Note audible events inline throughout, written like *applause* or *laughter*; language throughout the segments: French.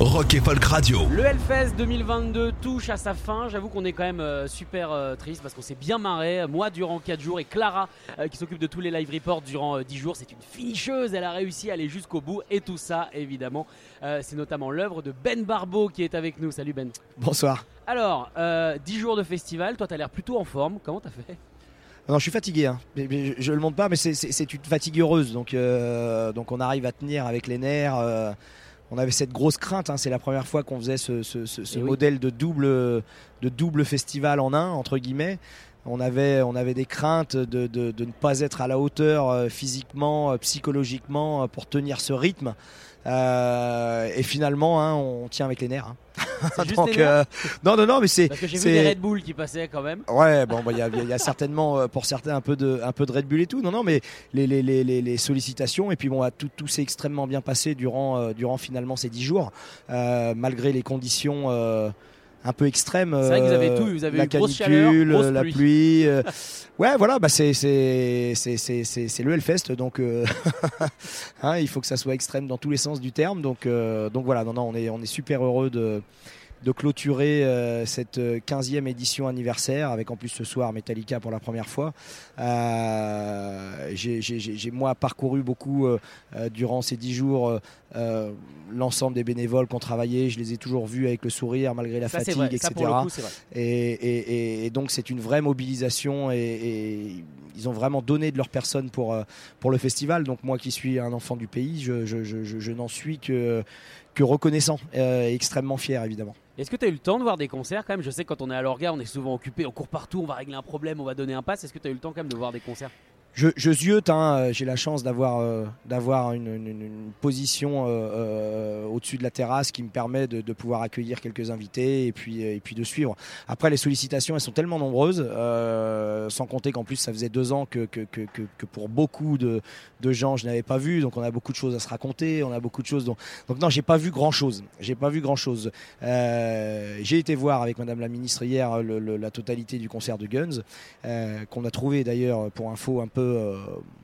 Rock et Folk Radio. Le Hellfest 2022 touche à sa fin. J'avoue qu'on est quand même euh, super euh, triste parce qu'on s'est bien marré. Moi durant 4 jours et Clara euh, qui s'occupe de tous les live reports durant euh, 10 jours. C'est une finisheuse. Elle a réussi à aller jusqu'au bout. Et tout ça, évidemment, euh, c'est notamment l'œuvre de Ben Barbeau qui est avec nous. Salut Ben. Bonsoir. Alors, euh, 10 jours de festival. Toi, t'as l'air plutôt en forme. Comment t'as fait? Non, je suis fatigué. Hein. Mais- mais je, je le montre pas, mais c'est- une fatigue heureuse. Donc, euh, donc on arrive à tenir avec les nerfs. euh, on avait cette grosse crainte. hein. C'est la première fois qu'on faisait ce, ce- ce- ce Eh oui. modèle de double, de double festival en un, entre guillemets. On avait, on avait des craintes de, de- de ne pas être à la hauteur euh, physiquement, euh, psychologiquement, euh, pour tenir ce rythme. Euh, et finalement, hein, on tient avec les nerfs. hein. C'est *laughs* juste Donc, les nerfs euh, non, non, non, mais c'est. Parce que j'ai vu des Red Bull qui passaient quand même. Ouais, bon, bah, il y, a- y a certainement pour certains un peu de, un peu de Red Bull et tout. Non, non, mais les, les, les, sollicitations et puis bon, ah, tout, tout s'est extrêmement bien passé durant, euh, durant finalement ces dix jours, malgré les conditions. Euh, un peu extrêmes. C'est vrai que vous avez euh, tout, vous avez la eu grosse canicule, chaleur, grosse la pluie. pluie. euh, *laughs* ouais, voilà, bah c'est le Hellfest, donc euh, *laughs* hein, il faut que ça soit extrême dans tous les sens du terme. Donc euh, donc voilà, non non, on est on est super heureux de de clôturer euh, cette euh, 15e édition anniversaire avec en plus ce soir Metallica pour la première fois. Euh, j'ai- moi parcouru beaucoup euh, euh, durant ces 10 jours euh, l'ensemble des bénévoles qui ont travaillé. Je les ai toujours vus avec le sourire malgré la Ça, fatigue, vrai. Etc. coup. Et, et- et- et donc c'est une vraie mobilisation et, et ils ont vraiment donné de leur personne pour, euh, pour le festival. Donc moi qui suis un enfant du pays, je, je- je- je- je n'en suis que, que reconnaissant euh, et extrêmement fier évidemment. Est-ce que tu as eu le temps de voir des concerts quand même? Je sais que quand on est à l'orga, on est souvent occupé, on court partout, on va régler un problème, on va donner un pass. Est-ce que tu as eu le temps quand même de voir des concerts? Je, je ziote, hein, euh, j'ai la chance d'avoir euh, une, position euh, au-dessus de la terrasse qui me permet de, pouvoir accueillir quelques invités et puis, et puis de suivre. Après, les sollicitations, elles sont tellement nombreuses, sans compter qu'en plus, ça faisait deux ans que, que, que, que- pour beaucoup de, de gens, je n'avais pas vu. Donc, on a beaucoup de choses à se raconter, on a beaucoup de choses. dont- Donc, non, j'ai pas vu grand-chose. J'ai pas vu grand-chose. Euh, j'ai été voir avec Madame la Ministre hier la totalité du concert de Guns, qu'on a trouvé d'ailleurs pour info un peu euh,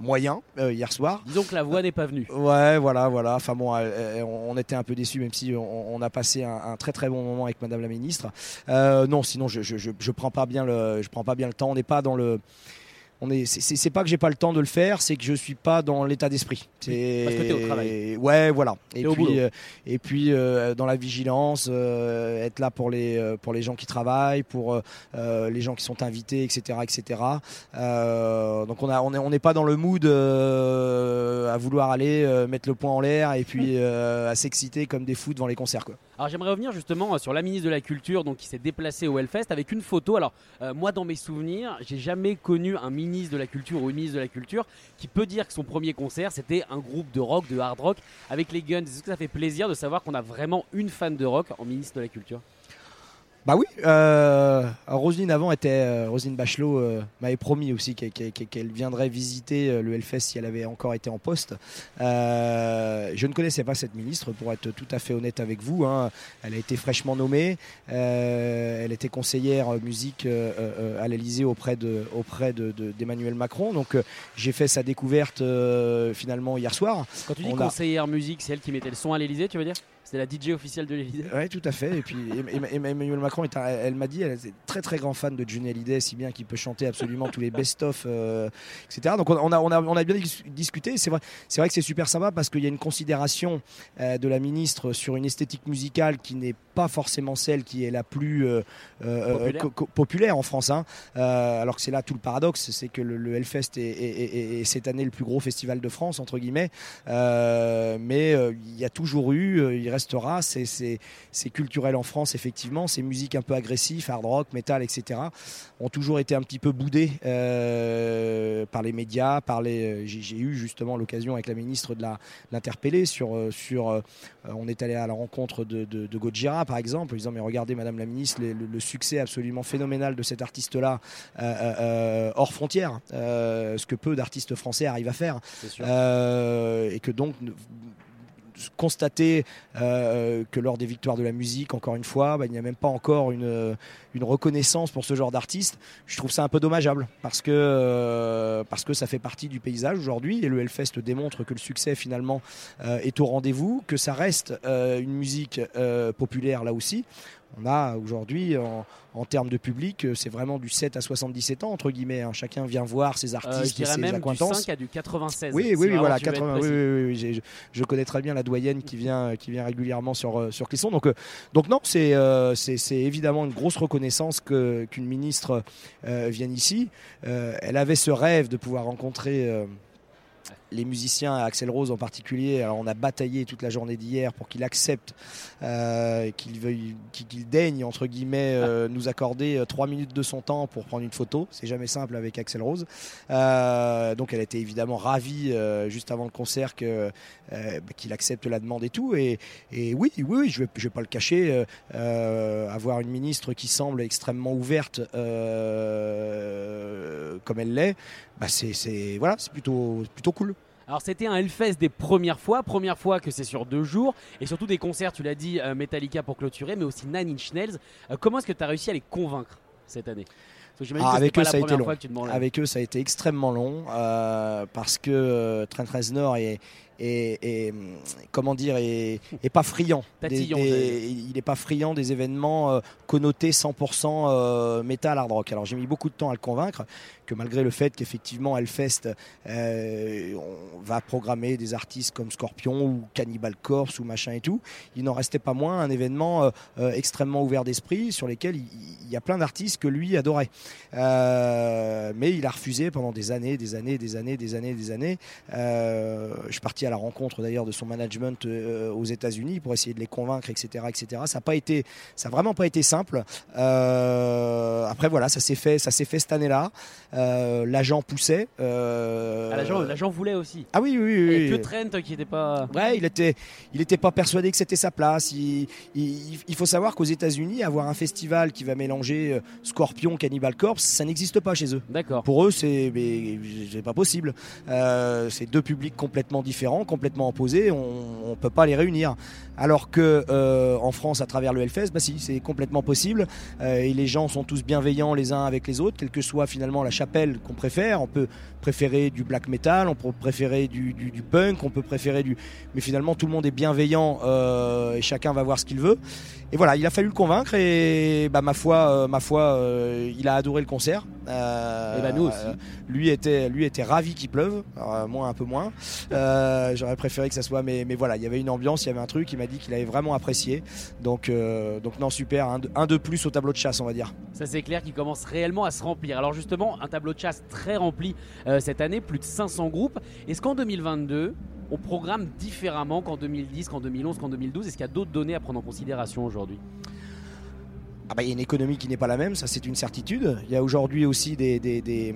moyen euh, hier soir. Disons que la voix n'est pas venue. Ouais, voilà, voilà. Enfin bon, on était un peu déçus, même si on, on a passé un, un très très bon moment avec Madame la Ministre. Euh, non, sinon je, je, je, je prends pas bien le, je prends pas bien le temps. On n'est pas dans le on est, c'est- pas que j'ai pas le temps de le faire, c'est que je suis pas dans l'état d'esprit. C'est parce que t'es au travail. Ouais, voilà. Et puis, euh, et puis euh, dans la vigilance, euh, être là pour les pour les gens qui travaillent, pour les gens qui sont invités, etc., etc. Donc on a, on est, on n'est pas dans le mood à vouloir aller mettre le poing en l'air et puis *laughs* à s'exciter comme des fous devant les concerts, quoi. Alors j'aimerais revenir justement sur la ministre de la Culture donc, qui s'est déplacée au Hellfest avec une photo. Alors moi dans mes souvenirs, j'ai jamais connu un ministre de la Culture ou une ministre de la Culture qui peut dire que son premier concert c'était un groupe de rock, de hard rock avec les Guns. Est-ce que ça fait plaisir de savoir qu'on a vraiment une fan de rock en ministre de la Culture? Bah oui, euh, Roselyne avant était euh, Roselyne Bachelot euh, m'avait promis aussi qu'elle viendrait visiter euh, le Hellfest si elle avait encore été en poste. Euh, je ne connaissais pas cette ministre pour être tout à fait honnête avec vous. hein. Elle a été fraîchement nommée. Elle était conseillère musique à l'Elysée auprès de auprès de- de- d'Emmanuel Macron. Donc j'ai fait sa découverte finalement hier soir. Quand tu dis On a- conseillère musique, c'est elle qui mettait le son à l'Elysée, tu veux dire? C'était la DJ officielle de l'Elysée Oui, tout à fait. Et puis Em- Em- Emmanuel Macron, est un- elle m'a dit, elle est très très grand fan de Johnny Hallyday, si bien qu'il peut chanter absolument tous les best-of, euh, etc. Donc on a, on a, on a bien dis- discuté. C'est vrai, c'est vrai que c'est super sympa parce qu'il y a une considération euh, de la ministre sur une esthétique musicale qui n'est pas forcément celle qui est la plus euh, Populaire. co- co- populaire en France. hein. Alors que c'est là tout le paradoxe, c'est que le, le Hellfest est, est- est- est cette année le plus gros festival de France, entre guillemets. Mais il y a toujours eu, il restera. C'est culturel en France, effectivement. Ces musiques un peu agressives, hard rock, metal, etc., ont toujours été un petit peu boudées par les médias. Par les... J'ai eu justement l'occasion avec la ministre de l'interpeller sur. sur on est allé à la rencontre de, de, de Gojira, par exemple, en disant Mais regardez, Madame la ministre, le, succès absolument phénoménal de cet artiste-là hors frontières, ce que peu d'artistes français arrivent à faire. et que donc constater euh, que lors des victoires de la musique, encore une fois, bah, il n'y a même pas encore une, une reconnaissance pour ce genre d'artiste. Je trouve ça un peu dommageable parce que, euh, parce que ça fait partie du paysage aujourd'hui et le Hellfest démontre que le succès finalement euh, est au rendez-vous, que ça reste une musique populaire là aussi. On a aujourd'hui, en, termes de public, euh, c'est vraiment du 7 à 77 ans, entre guillemets. Hein. Chacun vient voir ses euh, artistes je et ses même acquaintances. Du 5 à du 96. Oui, oui, voilà. 80, oui, je, connais très bien la doyenne qui vient, qui vient régulièrement sur, euh, sur Clisson. Donc, donc non, c'est c'est évidemment une grosse reconnaissance qu'une ministre vienne ici. elle avait ce rêve de pouvoir rencontrer les musiciens, Axel Rose en particulier, alors on a bataillé toute la journée d'hier pour qu'il accepte, euh, qu'il veuille, qu'il daigne entre guillemets euh, nous accorder euh, trois minutes de son temps pour prendre une photo. C'est jamais simple avec Axel Rose. donc elle était évidemment ravie juste avant le concert que bah, qu'il accepte la demande et tout. Et, oui, oui, oui, je vais, je vais pas le cacher. avoir une ministre qui semble extrêmement ouverte comme elle l'est, bah c'est voilà, c'est plutôt plutôt cool. Alors c'était un Hellfest des premières fois, première fois que c'est sur deux jours, et surtout des concerts, tu l'as dit, euh, Metallica pour clôturer, mais aussi Nine Inch Nails. Euh, comment est-ce que tu as réussi à les convaincre cette année? Ah, avec eux, ça a été long. Avec eux, ça a été extrêmement long euh, parce que Trent Reznor est, et, comment dire est, pas friand. il n'est pas friand des événements euh, connotés 100% euh, métal hard rock. Alors j'ai mis beaucoup de temps à le convaincre que malgré le fait qu'effectivement Hellfest euh, on va programmer des artistes comme Scorpion ou Cannibal Corpse ou machin et tout, il n'en restait pas moins un événement extrêmement ouvert d'esprit sur lequel il, y a plein d'artistes que lui adorait. mais il a refusé pendant des années, des années, des années, des années, des années. je suis parti à la rencontre d'ailleurs de son management euh, aux États-Unis pour essayer de les convaincre, etc., etc. Ça n'a vraiment pas été simple. Euh, après voilà, ça s'est fait, ça s'est fait cette année-là. Euh, l'agent poussait. Ah, l'agent, voulait aussi. Ah oui, oui, oui. Et que Trent qui n'était pas. Ouais, il était, il était pas persuadé que c'était sa place. Il, il, faut savoir qu'aux États-Unis, avoir un festival qui va mélanger Scorpion, Cannibal Corpse, ça n'existe pas chez eux. D'accord. Pour eux, c'est, c'est pas possible. c'est deux publics complètement différents complètement opposés, on ne peut pas les réunir. Alors que euh, en France, à travers le Hellfest, bah si, c'est complètement possible. Euh, et les gens sont tous bienveillants les uns avec les autres, quelle que soit finalement la chapelle qu'on préfère. On peut préférer du black metal, on peut préférer du, punk, on peut préférer du. Mais finalement, tout le monde est bienveillant euh, et chacun va voir ce qu'il veut. Et voilà, il a fallu le convaincre et bah, ma foi, ma foi, il a adoré le concert. et bah nous aussi. lui était, lui était ravi qu'il pleuve, moi un peu moins. J'aurais préféré que ça soit, mais, mais voilà, il y avait une ambiance, il y avait un truc. Il m'a dit qu'il avait vraiment apprécié. Donc, euh, donc non, super. Un de, plus au tableau de chasse, on va dire. Ça, c'est clair qu'il commence réellement à se remplir. Alors, justement, un tableau de chasse très rempli euh, cette année, plus de 500 groupes. Est-ce qu'en 2022, on programme différemment qu'en 2010, qu'en 2011, qu'en 2012 Est-ce qu'il y a d'autres données à prendre en considération aujourd'hui? Ah bah, il y a une économie qui n'est pas la même, ça c'est une certitude. Il y a aujourd'hui aussi des,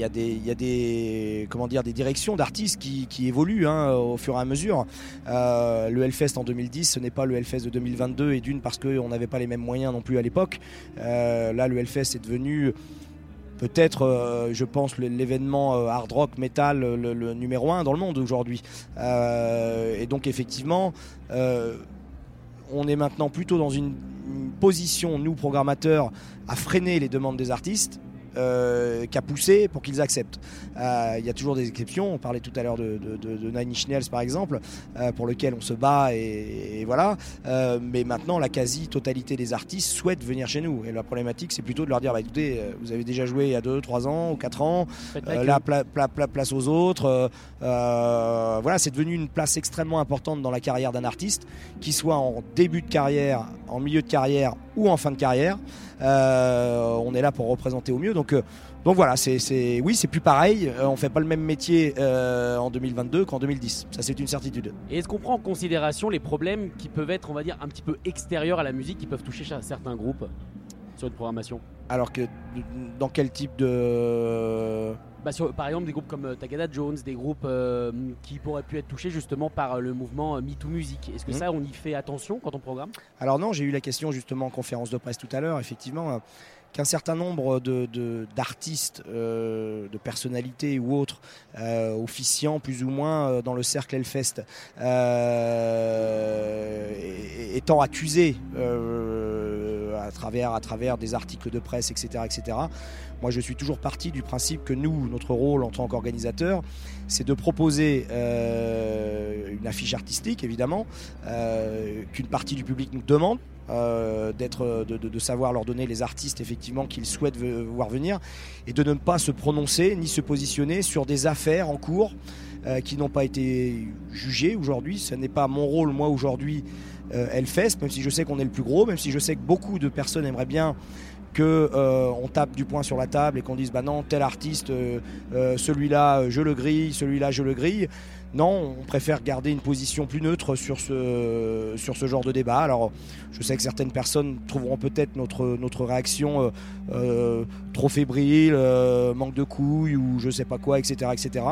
y des, il y a des, comment dire, des directions d'artistes qui, évoluent hein, au fur et à mesure. Euh, le Hellfest en 2010, ce n'est pas le Hellfest de 2022 et d'une parce qu'on n'avait pas les mêmes moyens non plus à l'époque. Euh, là, le Hellfest est devenu peut-être, euh, je pense, l'événement hard rock, metal, le, numéro un dans le monde aujourd'hui. et donc, effectivement, on est maintenant plutôt dans une, position, nous, programmateurs, à freiner les demandes des artistes euh, qu'a poussé pour qu'ils acceptent. Euh, il y a toujours des exceptions. On parlait tout à l'heure de, Nine Inch Nails par exemple, euh, pour lequel on se bat et, voilà. mais maintenant, la quasi-totalité des artistes souhaitent venir chez nous. Et la problématique, c'est plutôt de leur dire bah, écoutez, vous avez déjà joué il y a 2, 3 ans ou 4 ans, là, place aux autres. voilà, c'est devenu une place extrêmement importante dans la carrière d'un artiste, qui soit en début de carrière, en milieu de carrière ou en fin de carrière. on est là pour représenter au mieux. Donc donc voilà, c'est, oui, c'est plus pareil. on fait pas le même métier en 2022 qu'en 2010. Ça, c'est une certitude. Et est-ce qu'on prend en considération les problèmes qui peuvent être, on va dire, un petit peu extérieurs à la musique, qui peuvent toucher certains groupes? Sur une programmation Alors que dans quel type de bah, par exemple des groupes comme euh, Tagada Jones, des groupes euh, qui pourraient pu être touchés justement par euh, le mouvement MeToo Music. Est-ce que mmh. ça, on y fait attention quand on programme? Alors non, j'ai eu la question justement en conférence de presse tout à l'heure, effectivement qu'un certain nombre d'artistes, de, de, personnalités ou autres, officiant plus ou moins dans le cercle Hellfest, étant accusés à, travers, à travers des articles de presse, etc., etc., moi, je suis toujours parti du principe que nous, notre rôle en tant qu'organisateur, c'est de proposer euh, une affiche artistique, évidemment, euh, qu'une partie du public nous demande. Euh, d'être, de, savoir leur donner les artistes effectivement qu'ils souhaitent voir venir et de ne pas se prononcer ni se positionner sur des affaires en cours qui n'ont pas été jugées aujourd'hui. Ce n'est pas mon rôle moi aujourd'hui Hellfest, même si je sais qu'on est le plus gros, même si je sais que beaucoup de personnes aimeraient bien que euh, on tape du poing sur la table et qu'on dise bah non tel artiste euh, euh, celui-là je le grille celui-là je le grille. Non on préfère garder une position plus neutre sur ce sur ce genre de débat. Alors je sais que certaines personnes trouveront peut-être notre notre réaction trop fébrile manque de couilles ou je sais pas quoi etc etc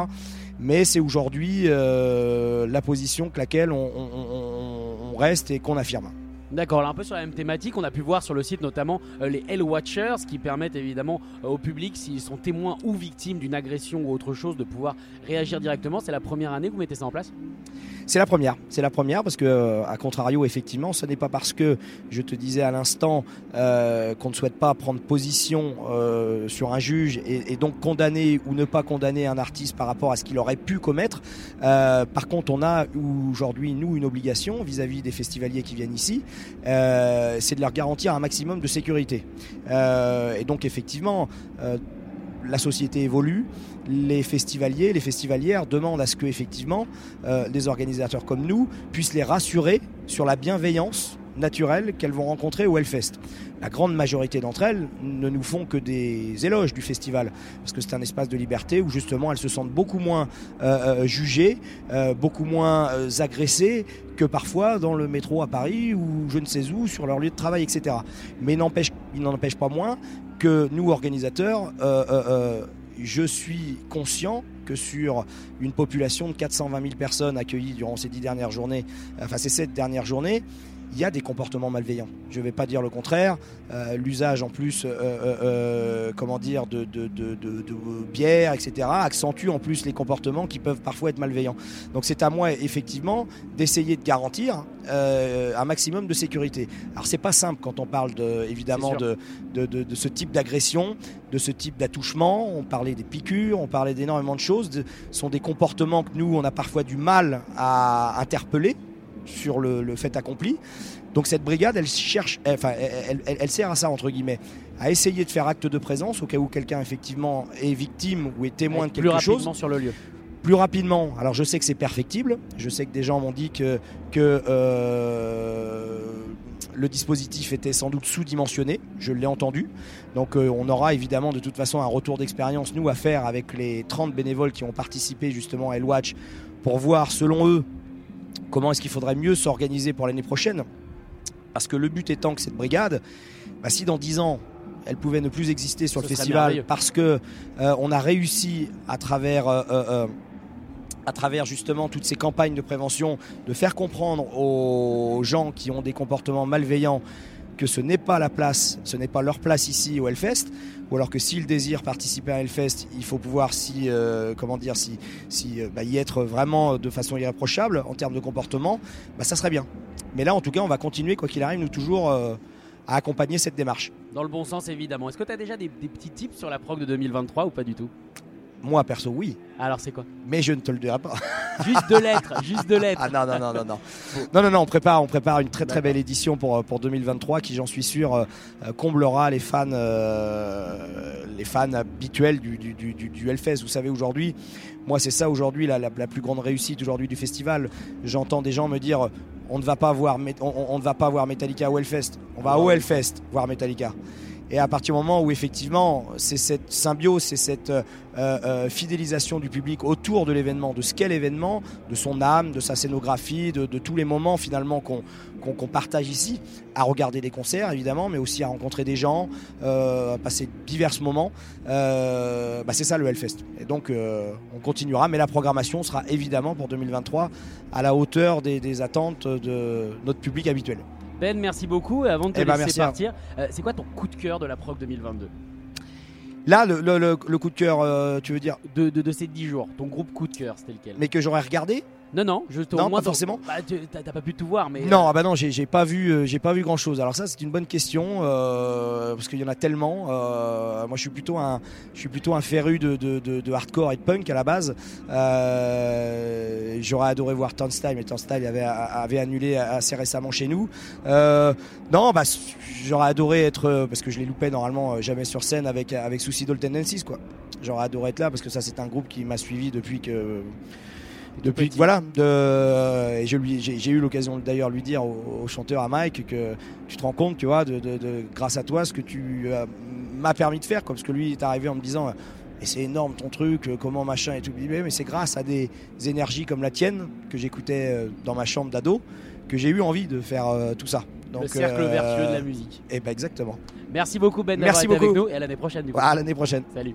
mais c'est aujourd'hui la position que laquelle on reste et qu'on affirme D'accord, un peu sur la même thématique, on a pu voir sur le site notamment euh, les Hell Watchers qui permettent évidemment euh, au public, s'ils sont témoins ou victimes d'une agression ou autre chose, de pouvoir réagir directement. C'est la première année que vous mettez ça en place? C'est la première, c'est la première parce que, euh, à contrario, effectivement, ce n'est pas parce que je te disais à l'instant qu'on ne souhaite pas prendre position sur un juge et, donc condamner ou ne pas condamner un artiste par rapport à ce qu'il aurait pu commettre. par contre, on a aujourd'hui nous une obligation vis-à-vis des festivaliers qui viennent ici, c'est de leur garantir un maximum de sécurité. et donc, effectivement la société évolue, les festivaliers, les festivalières demandent à ce que effectivement euh, des organisateurs comme nous puissent les rassurer sur la bienveillance naturelle qu'elles vont rencontrer au Hellfest. La grande majorité d'entre elles ne nous font que des éloges du festival, parce que c'est un espace de liberté où justement elles se sentent beaucoup moins euh, euh, jugées, beaucoup moins agressées que parfois dans le métro à Paris ou je ne sais où, sur leur lieu de travail, etc. Mais il n'en empêche pas moins que nous, organisateurs, euh, euh, euh, je suis conscient que sur une population de 420 000 personnes accueillies durant ces dix dernières journées, enfin ces sept dernières journées, il y a des comportements malveillants. Je ne vais pas dire le contraire. Euh, l'usage en plus, euh, euh, comment dire, de, de, bière, etc., accentue en plus les comportements qui peuvent parfois être malveillants. Donc c'est à moi effectivement d'essayer de garantir un maximum de sécurité. Alors c'est pas simple quand on parle évidemment de, de, ce type d'agression, de ce type d'attouchement. On parlait des piqûres, on parlait d'énormément de choses. Ce sont des comportements que nous on a parfois du mal à interpeller sur le, fait accompli. Donc cette brigade, elle cherche, enfin, elle, sert à ça entre guillemets, à essayer de faire acte de présence au cas où quelqu'un effectivement est victime ou est témoin de quelque plus chose. Plus rapidement sur le lieu. Plus rapidement. Alors je sais que c'est perfectible. Je sais que des gens m'ont dit que, que euh, le dispositif était sans doute sous-dimensionné. Je l'ai entendu. Donc euh, on aura évidemment de toute façon un retour d'expérience nous à faire avec les 30 bénévoles qui ont participé justement à Watch pour voir selon eux comment est-ce qu'il faudrait mieux s'organiser pour l'année prochaine. Parce que le but étant que cette brigade, bah, si dans 10 ans, elle pouvait ne plus exister sur le festival parce que euh, on a réussi à travers euh, euh, à travers justement toutes ces campagnes de prévention de faire comprendre aux gens qui ont des comportements malveillants que ce n'est pas la place, ce n'est pas leur place ici au Hellfest, ou alors que s'ils désirent participer à Hellfest, il faut pouvoir si, euh, comment dire, si, si euh, bah, y être vraiment de façon irréprochable en termes de comportement, bah, ça serait bien. Mais là, en tout cas, on va continuer, quoi qu'il arrive, nous toujours euh, à accompagner cette démarche. Dans le bon sens, évidemment. Est-ce que tu as déjà des, des petits tips sur la prog de 2023 ou pas du tout? Moi, perso, oui. Alors, c'est quoi? Mais je ne te le dirai pas. *laughs* juste de lettres, juste de lettres. Ah non, non, non, non, non. Non, non, non, on prépare, on prépare une très très belle édition pour, pour 2023 qui, j'en suis sûr, euh, comblera les fans, euh, les fans habituels du, du, du, du Hellfest. Vous savez, aujourd'hui, moi, c'est ça aujourd'hui la, la, plus grande réussite aujourd'hui du festival. J'entends des gens me dire on ne va pas voir, on, on ne va pas voir Metallica au Hellfest. On va au Hellfest voir Metallica. Et à partir du moment où effectivement c'est cette symbiose, c'est cette euh, euh, fidélisation du public autour de l'événement, de ce qu'est l'événement, de son âme, de sa scénographie, de, tous les moments finalement qu'on partage ici, à regarder des concerts évidemment, mais aussi à rencontrer des gens, euh, à passer divers moments. bah c'est ça le Hellfest. Et donc on continuera, mais la programmation sera évidemment pour 2023 à la hauteur des attentes de notre public habituel. Ben, merci beaucoup. Et avant de te eh ben, laisser partir, euh, c'est quoi ton coup de cœur de la prog 2022 Là, le, coup de cœur, euh, tu veux dire? De, de, ces 10 jours, ton groupe coup de cœur, c'était lequel? Mais que j'aurais regardé? Non, non, je non, pas forcément. Bah, t'as pas pu tout voir, mais. Non, euh, ah bah non, j'ai pas vu, euh, j'ai pas vu grand chose. Alors ça, c'est une bonne question euh, parce qu'il y en a tellement. moi, je suis plutôt un, je suis plutôt un féru de, de, hardcore et de punk à la base. J'aurais adoré voir Turnstile, mais Turnstile avait, avait annulé assez récemment chez nous. non, bah j'aurais adoré être parce que je l'ai loupé normalement jamais sur scène avec avec Suicidal Tendencies quoi. J'aurais adoré être là parce que ça, c'est un groupe qui m'a suivi depuis que depuis voilà de, et je lui j'ai eu l'occasion d'ailleurs lui dire au, chanteur à Mike que tu te rends compte tu vois de, grâce à toi ce que tu euh, m'as permis de faire parce que lui est arrivé en me disant et c'est énorme ton truc, euh, comment machin et tout. Mais c'est grâce à des énergies comme la tienne que j'écoutais euh, dans ma chambre d'ado que j'ai eu envie de faire tout ça. Donc, le cercle vertueux de la musique. Et eh ben exactement. Merci beaucoup Ben d'avoir été avec nous et à l'année prochaine. Du coup. À l'année prochaine. Salut.